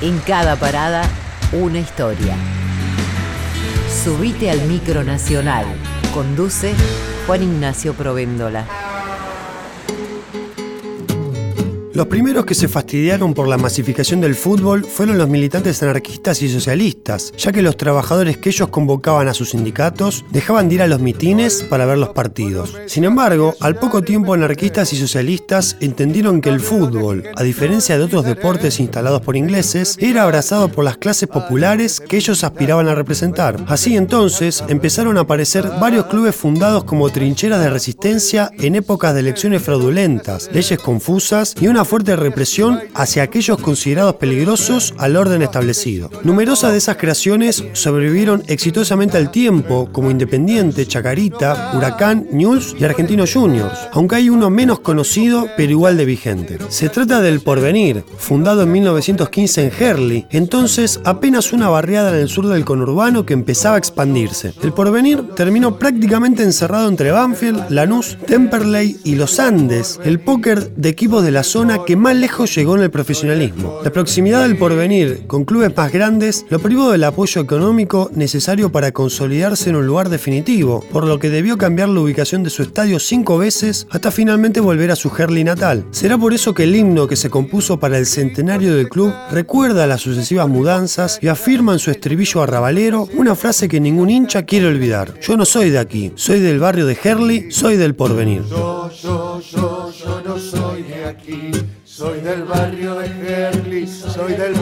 En cada parada, una historia. Subite al micro nacional. Conduce Juan Ignacio Provéndola. Los primeros que se fastidiaron por la masificación del fútbol fueron los militantes anarquistas y socialistas, ya que los trabajadores que ellos convocaban a sus sindicatos dejaban de ir a los mitines para ver los partidos. Sin embargo, al poco tiempo anarquistas y socialistas entendieron que el fútbol, a diferencia de otros deportes instalados por ingleses, era abrazado por las clases populares que ellos aspiraban a representar. Así entonces empezaron a aparecer varios clubes fundados como trincheras de resistencia en épocas de elecciones fraudulentas, leyes confusas y una fuerte represión hacia aquellos considerados peligrosos al orden establecido. Numerosas de esas creaciones sobrevivieron exitosamente al tiempo, como Independiente, Chacarita, Huracán, News y Argentino Juniors, aunque hay uno menos conocido pero igual de vigente. Se trata del Porvenir, fundado en 1915 en Herley, entonces apenas una barriada en el sur del conurbano que empezaba a expandirse. El Porvenir terminó prácticamente encerrado entre Banfield, Lanús, Temperley y los Andes, el póker de equipos de la zona que más lejos llegó en el profesionalismo. La proximidad del porvenir con clubes más grandes lo privó del apoyo económico necesario para consolidarse en un lugar definitivo, por lo que debió cambiar la ubicación de su estadio cinco veces hasta finalmente volver a su Herley natal. Será por eso que el himno que se compuso para el centenario del club recuerda las sucesivas mudanzas y afirma en su estribillo arrabalero una frase que ningún hincha quiere olvidar. Yo no soy de aquí, soy del barrio de Herley, soy del porvenir. Yo, yo, yo, soy del barrio de Herley, soy del.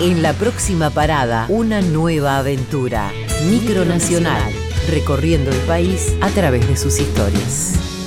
En la próxima parada, una nueva aventura. Micronacional, recorriendo el país a través de sus historias.